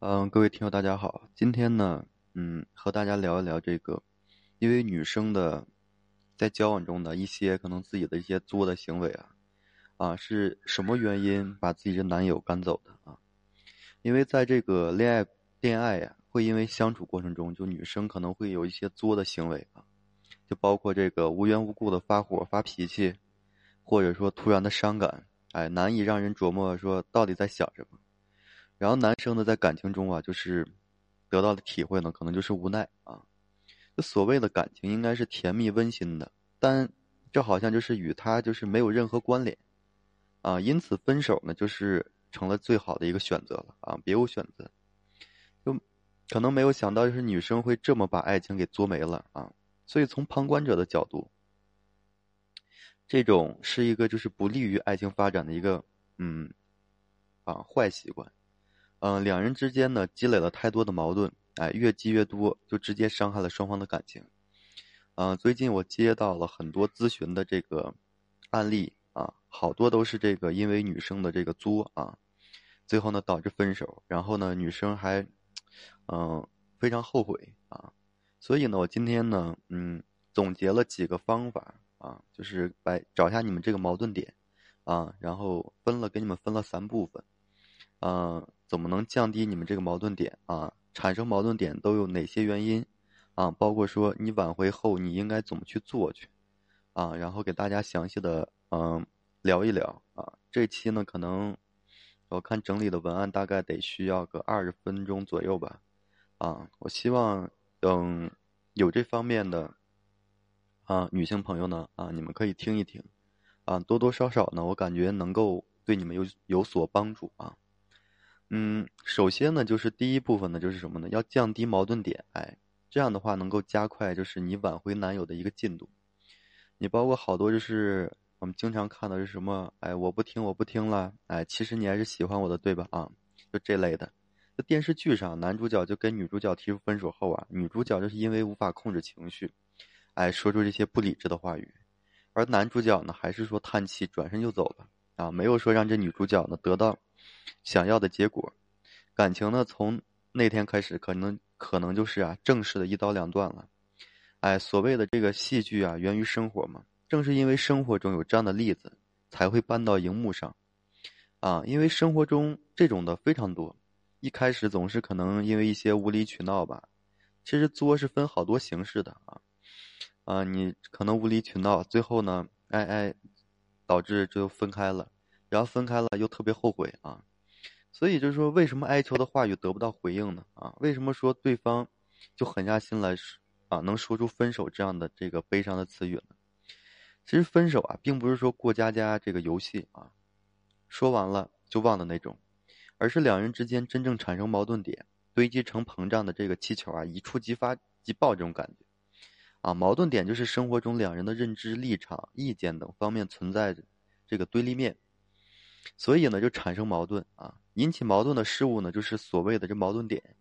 嗯，各位听友，大家好。今天呢，嗯，和大家聊一聊这个，因为女生的在交往中的一些可能自己的一些作的行为啊，啊，是什么原因把自己的男友赶走的啊？因为在这个恋爱恋爱呀，会因为相处过程中，就女生可能会有一些作的行为啊，就包括这个无缘无故的发火发脾气，或者说突然的伤感，哎，难以让人琢磨说到底在想什么。然后男生呢，在感情中啊，就是得到的体会呢，可能就是无奈啊。就所谓的感情应该是甜蜜温馨的，但这好像就是与他就是没有任何关联啊。因此分手呢，就是成了最好的一个选择了啊，别无选择。就可能没有想到，就是女生会这么把爱情给作没了啊。所以从旁观者的角度，这种是一个就是不利于爱情发展的一个嗯啊坏习惯。嗯，两人之间呢积累了太多的矛盾，哎，越积越多，就直接伤害了双方的感情。嗯，最近我接到了很多咨询的这个案例啊，好多都是这个因为女生的这个作啊，最后呢导致分手，然后呢女生还嗯非常后悔啊，所以呢我今天呢嗯总结了几个方法啊，就是来找一下你们这个矛盾点啊，然后分了给你们分了三部分。嗯，怎么能降低你们这个矛盾点啊？产生矛盾点都有哪些原因啊？包括说你挽回后你应该怎么去做去啊？然后给大家详细的嗯聊一聊啊。这期呢，可能我看整理的文案大概得需要个二十分钟左右吧啊。我希望等有这方面的啊女性朋友呢啊，你们可以听一听啊，多多少少呢，我感觉能够对你们有有所帮助啊。嗯，首先呢，就是第一部分呢，就是什么呢？要降低矛盾点，哎，这样的话能够加快就是你挽回男友的一个进度。你包括好多就是我们经常看到是什么，哎，我不听，我不听了，哎，其实你还是喜欢我的，对吧？啊，就这类的。在电视剧上，男主角就跟女主角提出分手后啊，女主角就是因为无法控制情绪，哎，说出这些不理智的话语，而男主角呢，还是说叹气，转身就走了，啊，没有说让这女主角呢得到。想要的结果，感情呢？从那天开始，可能可能就是啊，正式的一刀两断了。哎，所谓的这个戏剧啊，源于生活嘛。正是因为生活中有这样的例子，才会搬到荧幕上。啊，因为生活中这种的非常多。一开始总是可能因为一些无理取闹吧。其实作是分好多形式的啊。啊，你可能无理取闹，最后呢，哎哎，导致就分开了。然后分开了又特别后悔啊，所以就是说，为什么哀求的话语得不到回应呢？啊，为什么说对方就狠下心来啊，能说出分手这样的这个悲伤的词语呢？其实分手啊，并不是说过家家这个游戏啊，说完了就忘的那种，而是两人之间真正产生矛盾点堆积成膨胀的这个气球啊，一触即发即爆这种感觉啊。矛盾点就是生活中两人的认知、立场、意见等方面存在着这个对立面。所以呢，就产生矛盾啊，引起矛盾的事物呢，就是所谓的这矛盾点，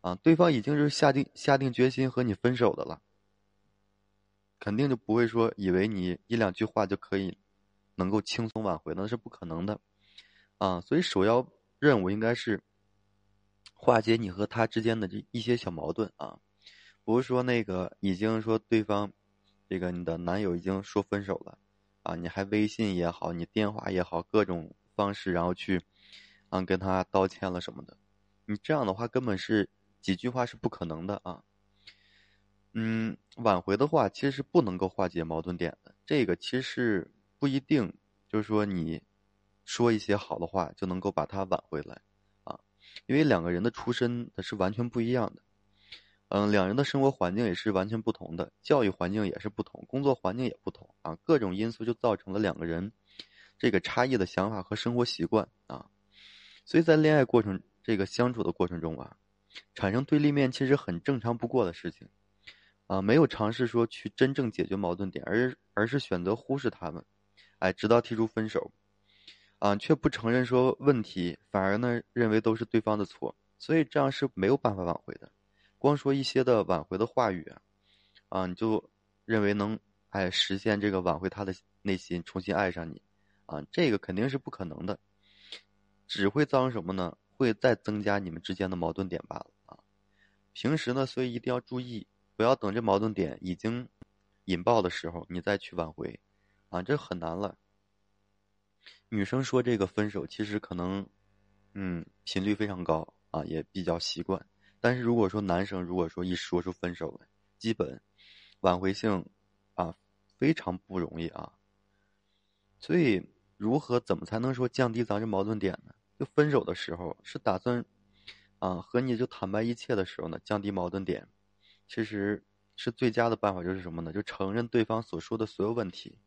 啊，对方已经是下定下定决心和你分手的了，肯定就不会说以为你一两句话就可以能够轻松挽回，那是不可能的，啊，所以首要任务应该是化解你和他之间的这一些小矛盾啊，不是说那个已经说对方这个你的男友已经说分手了。啊，你还微信也好，你电话也好，各种方式，然后去，啊，跟他道歉了什么的，你这样的话根本是几句话是不可能的啊。嗯，挽回的话其实是不能够化解矛盾点的，这个其实不一定，就是说你说一些好的话就能够把他挽回来啊，因为两个人的出身它是完全不一样的。嗯，两人的生活环境也是完全不同的，教育环境也是不同，工作环境也不同啊，各种因素就造成了两个人这个差异的想法和生活习惯啊，所以在恋爱过程这个相处的过程中啊，产生对立面其实很正常不过的事情啊，没有尝试说去真正解决矛盾点，而而是选择忽视他们，哎，直到提出分手啊，却不承认说问题，反而呢认为都是对方的错，所以这样是没有办法挽回的。光说一些的挽回的话语，啊，你就认为能哎实现这个挽回他的内心，重新爱上你，啊，这个肯定是不可能的，只会造成什么呢？会再增加你们之间的矛盾点罢了啊。平时呢，所以一定要注意，不要等这矛盾点已经引爆的时候，你再去挽回，啊，这很难了。女生说这个分手，其实可能，嗯，频率非常高啊，也比较习惯。但是如果说男生如果说一说出分手来，基本挽回性啊非常不容易啊。所以如何怎么才能说降低咱这矛盾点呢？就分手的时候是打算啊和你就坦白一切的时候呢，降低矛盾点，其实是最佳的办法就是什么呢？就承认对方所说的所有问题，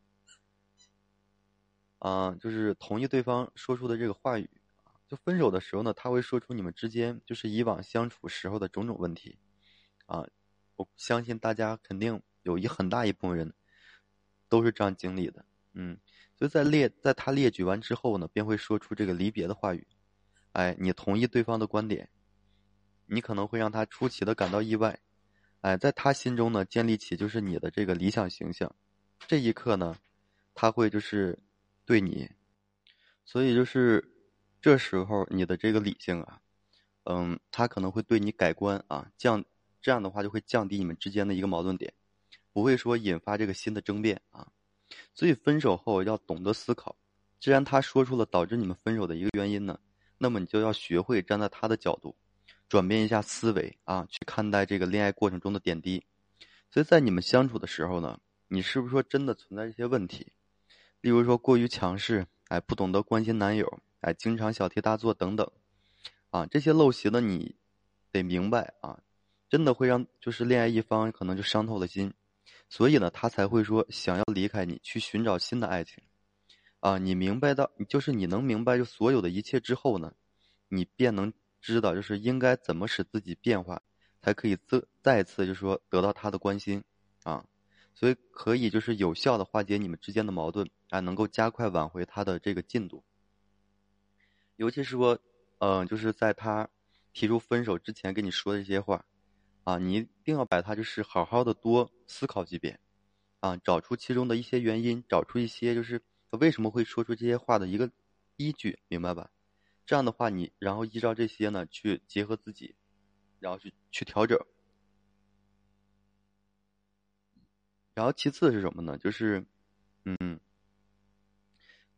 啊，就是同意对方说出的这个话语。就分手的时候呢，他会说出你们之间就是以往相处时候的种种问题，啊，我相信大家肯定有一很大一部分人都是这样经历的，嗯，所以在列在他列举完之后呢，便会说出这个离别的话语，哎，你同意对方的观点，你可能会让他出奇的感到意外，哎，在他心中呢，建立起就是你的这个理想形象，这一刻呢，他会就是对你，所以就是。这时候你的这个理性啊，嗯，他可能会对你改观啊，降这样的话就会降低你们之间的一个矛盾点，不会说引发这个新的争辩啊。所以分手后要懂得思考，既然他说出了导致你们分手的一个原因呢，那么你就要学会站在他的角度，转变一下思维啊，去看待这个恋爱过程中的点滴。所以在你们相处的时候呢，你是不是说真的存在一些问题？例如说过于强势，哎，不懂得关心男友。哎，经常小题大做等等，啊，这些陋习呢，你得明白啊，真的会让就是恋爱一方可能就伤透了心，所以呢，他才会说想要离开你，去寻找新的爱情，啊，你明白到，就是你能明白就所有的一切之后呢，你便能知道就是应该怎么使自己变化，才可以再再次就是说得到他的关心，啊，所以可以就是有效的化解你们之间的矛盾，啊，能够加快挽回他的这个进度。尤其是说，嗯，就是在他提出分手之前跟你说的这些话，啊，你一定要把他就是好好的多思考几遍，啊，找出其中的一些原因，找出一些就是他为什么会说出这些话的一个依据，明白吧？这样的话，你然后依照这些呢去结合自己，然后去去调整。然后其次是什么呢？就是，嗯，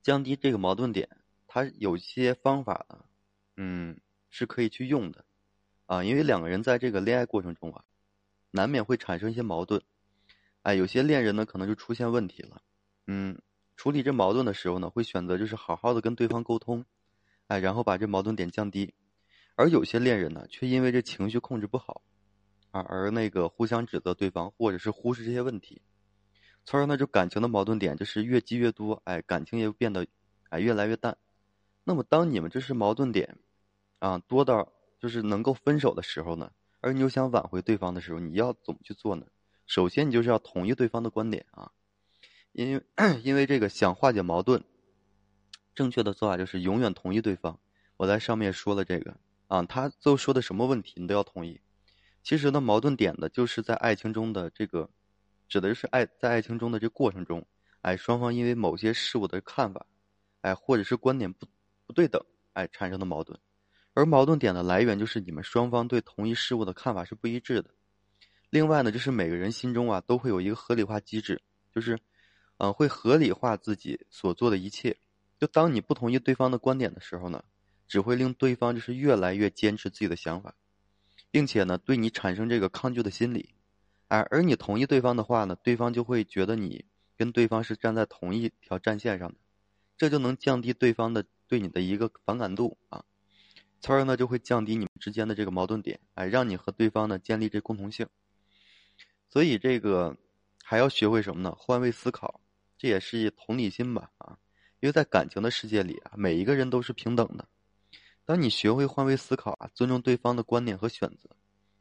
降低这个矛盾点。他有些方法呢，嗯，是可以去用的，啊，因为两个人在这个恋爱过程中啊，难免会产生一些矛盾，哎，有些恋人呢可能就出现问题了，嗯，处理这矛盾的时候呢，会选择就是好好的跟对方沟通，哎，然后把这矛盾点降低，而有些恋人呢，却因为这情绪控制不好，啊，而那个互相指责对方，或者是忽视这些问题，从而呢，就感情的矛盾点就是越积越多，哎，感情也变得哎越来越淡。那么，当你们这是矛盾点，啊，多到就是能够分手的时候呢，而你又想挽回对方的时候，你要怎么去做呢？首先，你就是要同意对方的观点啊，因为 因为这个想化解矛盾，正确的做法就是永远同意对方。我在上面说了这个啊，他最后说的什么问题，你都要同意。其实呢，矛盾点的就是在爱情中的这个，指的是爱在爱情中的这过程中，哎，双方因为某些事物的看法，哎，或者是观点不。不对等，哎，产生的矛盾，而矛盾点的来源就是你们双方对同一事物的看法是不一致的。另外呢，就是每个人心中啊都会有一个合理化机制，就是，嗯，会合理化自己所做的一切。就当你不同意对方的观点的时候呢，只会令对方就是越来越坚持自己的想法，并且呢对你产生这个抗拒的心理。而而你同意对方的话呢，对方就会觉得你跟对方是站在同一条战线上的，这就能降低对方的。对你的一个反感度啊，从而呢就会降低你们之间的这个矛盾点，哎，让你和对方呢建立这共同性。所以这个还要学会什么呢？换位思考，这也是同理心吧啊。因为在感情的世界里啊，每一个人都是平等的。当你学会换位思考啊，尊重对方的观点和选择，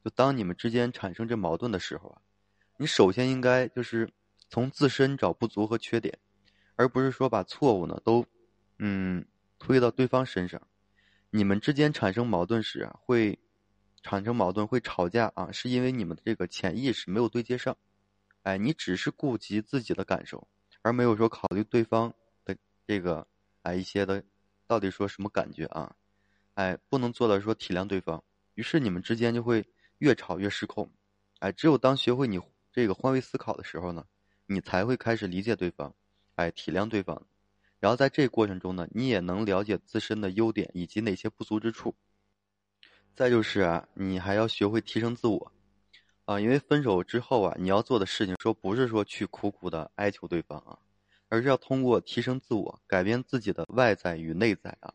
就当你们之间产生这矛盾的时候啊，你首先应该就是从自身找不足和缺点，而不是说把错误呢都嗯。推到对方身上，你们之间产生矛盾时啊，会产生矛盾，会吵架啊，是因为你们的这个潜意识没有对接上。哎，你只是顾及自己的感受，而没有说考虑对方的这个哎一些的到底说什么感觉啊？哎，不能做到说体谅对方，于是你们之间就会越吵越失控。哎，只有当学会你这个换位思考的时候呢，你才会开始理解对方，哎，体谅对方。然后在这过程中呢，你也能了解自身的优点以及哪些不足之处。再就是啊，你还要学会提升自我，啊，因为分手之后啊，你要做的事情说不是说去苦苦的哀求对方啊，而是要通过提升自我，改变自己的外在与内在啊，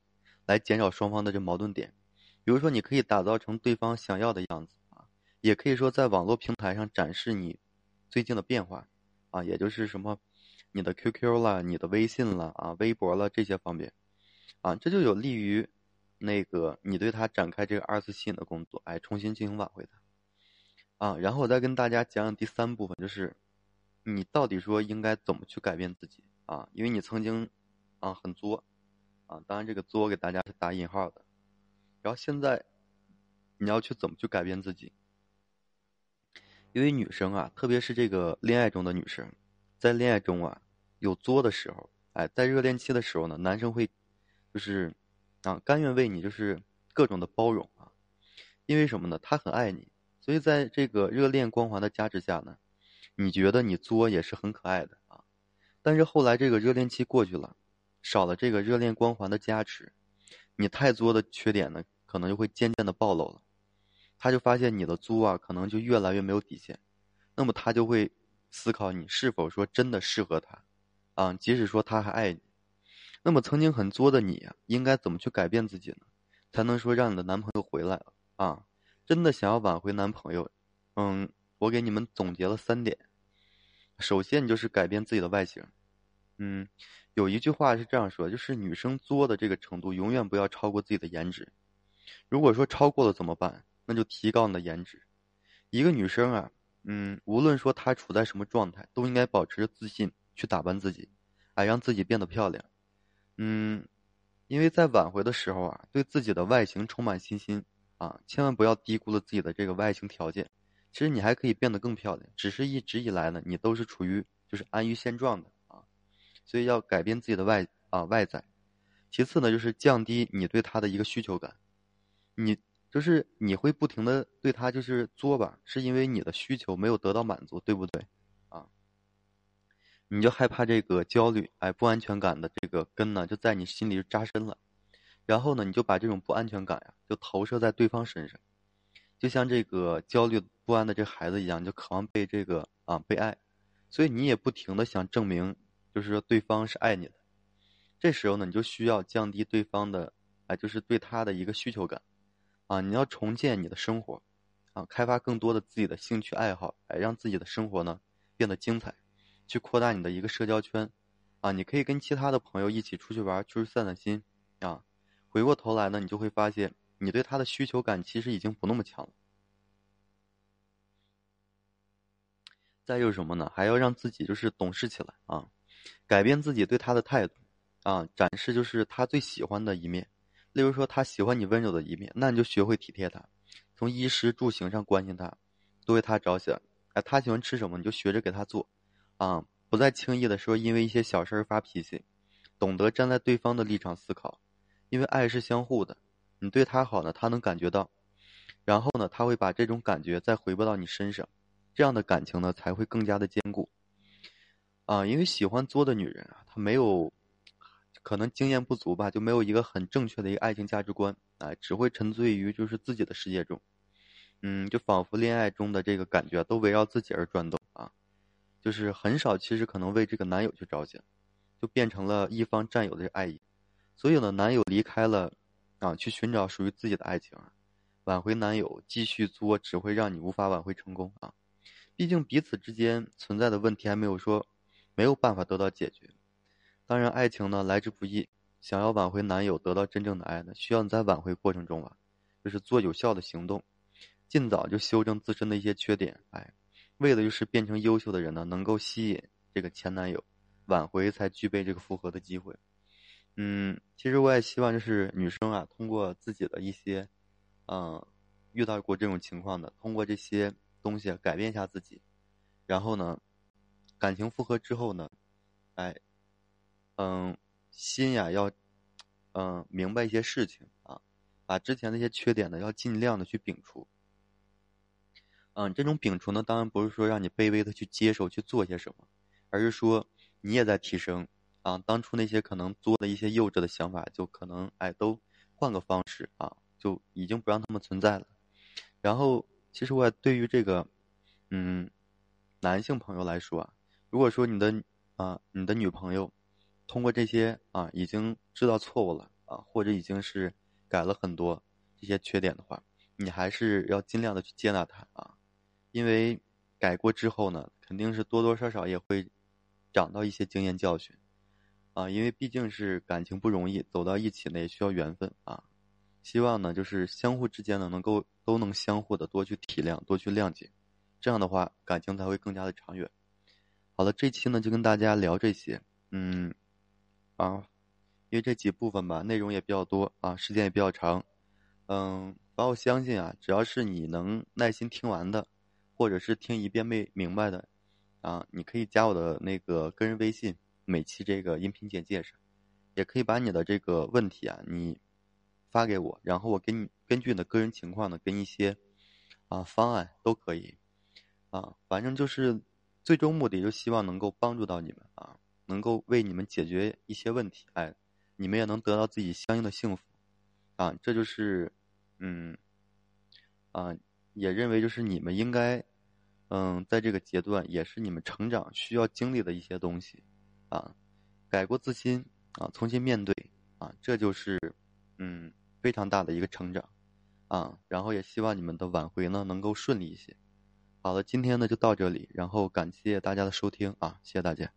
来减少双方的这矛盾点。比如说，你可以打造成对方想要的样子啊，也可以说在网络平台上展示你最近的变化啊，也就是什么。你的 QQ 了，你的微信了啊，微博了这些方面，啊，这就有利于那个你对他展开这个二次吸引的工作，哎，重新进行挽回他，啊，然后我再跟大家讲讲第三部分，就是你到底说应该怎么去改变自己啊？因为你曾经啊很作啊，当然这个作给大家是打引号的，然后现在你要去怎么去改变自己？因为女生啊，特别是这个恋爱中的女生。在恋爱中啊，有作的时候，哎，在热恋期的时候呢，男生会，就是，啊，甘愿为你就是各种的包容啊，因为什么呢？他很爱你，所以在这个热恋光环的加持下呢，你觉得你作也是很可爱的啊。但是后来这个热恋期过去了，少了这个热恋光环的加持，你太作的缺点呢，可能就会渐渐的暴露了。他就发现你的作啊，可能就越来越没有底线，那么他就会。思考你是否说真的适合他，啊，即使说他还爱你，那么曾经很作的你呀，应该怎么去改变自己呢？才能说让你的男朋友回来了啊？真的想要挽回男朋友，嗯，我给你们总结了三点。首先，你就是改变自己的外形，嗯，有一句话是这样说，就是女生作的这个程度永远不要超过自己的颜值。如果说超过了怎么办？那就提高你的颜值。一个女生啊。嗯，无论说他处在什么状态，都应该保持着自信去打扮自己，哎，让自己变得漂亮。嗯，因为在挽回的时候啊，对自己的外形充满信心啊，千万不要低估了自己的这个外形条件。其实你还可以变得更漂亮，只是一直以来呢，你都是处于就是安于现状的啊，所以要改变自己的外啊外在。其次呢，就是降低你对他的一个需求感，你。就是你会不停的对他就是作吧，是因为你的需求没有得到满足，对不对？啊，你就害怕这个焦虑，哎，不安全感的这个根呢，就在你心里扎深了。然后呢，你就把这种不安全感呀，就投射在对方身上，就像这个焦虑不安的这孩子一样，就渴望被这个啊被爱，所以你也不停的想证明，就是说对方是爱你的。这时候呢，你就需要降低对方的，哎，就是对他的一个需求感。啊，你要重建你的生活，啊，开发更多的自己的兴趣爱好，哎，让自己的生活呢变得精彩，去扩大你的一个社交圈，啊，你可以跟其他的朋友一起出去玩，出去散散心，啊，回过头来呢，你就会发现你对他的需求感其实已经不那么强了。再就是什么呢？还要让自己就是懂事起来啊，改变自己对他的态度，啊，展示就是他最喜欢的一面。例如说，他喜欢你温柔的一面，那你就学会体贴他，从衣食住行上关心他，多为他着想。哎，他喜欢吃什么，你就学着给他做，啊，不再轻易的说因为一些小事儿发脾气，懂得站在对方的立场思考，因为爱是相互的，你对他好呢，他能感觉到，然后呢，他会把这种感觉再回拨到你身上，这样的感情呢才会更加的坚固。啊，因为喜欢作的女人啊，她没有。可能经验不足吧，就没有一个很正确的一个爱情价值观，啊，只会沉醉于就是自己的世界中，嗯，就仿佛恋爱中的这个感觉都围绕自己而转动啊，就是很少其实可能为这个男友去着想，就变成了一方占有的爱意，所以呢，男友离开了，啊，去寻找属于自己的爱情，挽回男友继续作只会让你无法挽回成功啊，毕竟彼此之间存在的问题还没有说没有办法得到解决。当然，爱情呢来之不易。想要挽回男友，得到真正的爱呢，需要你在挽回过程中啊，就是做有效的行动，尽早就修正自身的一些缺点。哎，为的就是变成优秀的人呢，能够吸引这个前男友，挽回才具备这个复合的机会。嗯，其实我也希望就是女生啊，通过自己的一些，嗯，遇到过这种情况的，通过这些东西改变一下自己，然后呢，感情复合之后呢，哎。嗯，心呀要，嗯，明白一些事情啊，把之前那些缺点呢，要尽量的去摒除。嗯，这种摒除呢，当然不是说让你卑微的去接受去做些什么，而是说你也在提升啊。当初那些可能做的一些幼稚的想法，就可能哎都换个方式啊，就已经不让他们存在了。然后，其实我对于这个，嗯，男性朋友来说啊，如果说你的啊你的女朋友通过这些啊已经知道错误了啊，或者已经是改了很多这些缺点的话，你还是要尽量的去接纳他啊。因为改过之后呢，肯定是多多少少也会长到一些经验教训啊。因为毕竟是感情不容易，走到一起呢也需要缘分啊。希望呢就是相互之间呢能够都能相互的多去体谅，多去谅解，这样的话感情才会更加的长远。好了，这期呢就跟大家聊这些，嗯，啊，因为这几部分吧内容也比较多啊，时间也比较长，嗯，反正我相信啊，只要是你能耐心听完的。或者是听一遍没明白的，啊，你可以加我的那个个人微信，每期这个音频简介上，也可以把你的这个问题啊，你发给我，然后我给你根据你的个人情况呢，给你一些啊方案都可以，啊，反正就是最终目的就希望能够帮助到你们啊，能够为你们解决一些问题，哎，你们也能得到自己相应的幸福，啊，这就是嗯啊，也认为就是你们应该。嗯，在这个阶段也是你们成长需要经历的一些东西，啊，改过自新啊，重新面对啊，这就是嗯非常大的一个成长，啊，然后也希望你们的挽回呢能够顺利一些。好了，今天呢就到这里，然后感谢大家的收听啊，谢谢大家。